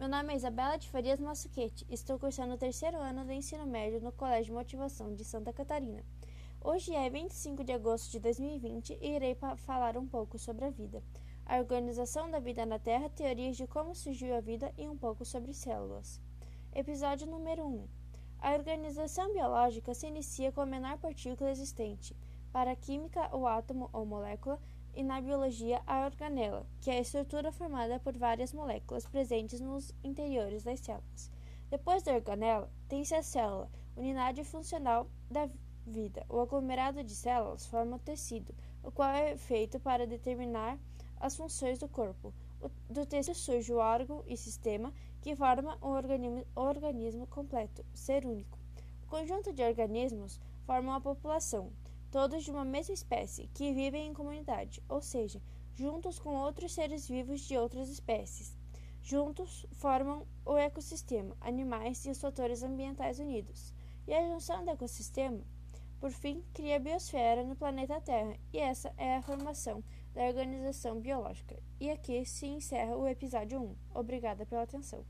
Meu nome é Isabela de Farias Massuquete. Estou cursando o terceiro ano do ensino médio no Colégio Motivação de Santa Catarina. Hoje é 25 de agosto de 2020 e irei falar um pouco sobre a vida, a organização da vida na Terra, teorias de como surgiu a vida e um pouco sobre células. Episódio número 1. A organização biológica se inicia com a menor partícula existente. Para a química, o átomo ou molécula e na biologia a organela, que é a estrutura formada por várias moléculas presentes nos interiores das células. Depois da organela, tem-se a célula, unidade funcional da vida. O aglomerado de células forma o tecido, o qual é feito para determinar as funções do corpo. Do tecido surge o órgão e sistema que forma o organismo, o organismo completo, ser único. O conjunto de organismos forma a população todos de uma mesma espécie, que vivem em comunidade, ou seja, juntos com outros seres vivos de outras espécies. Juntos formam o ecossistema, animais e os fatores ambientais unidos. E a junção do ecossistema, por fim, cria a biosfera no planeta Terra, e essa é a formação da organização biológica. E aqui se encerra o episódio 1. Obrigada pela atenção.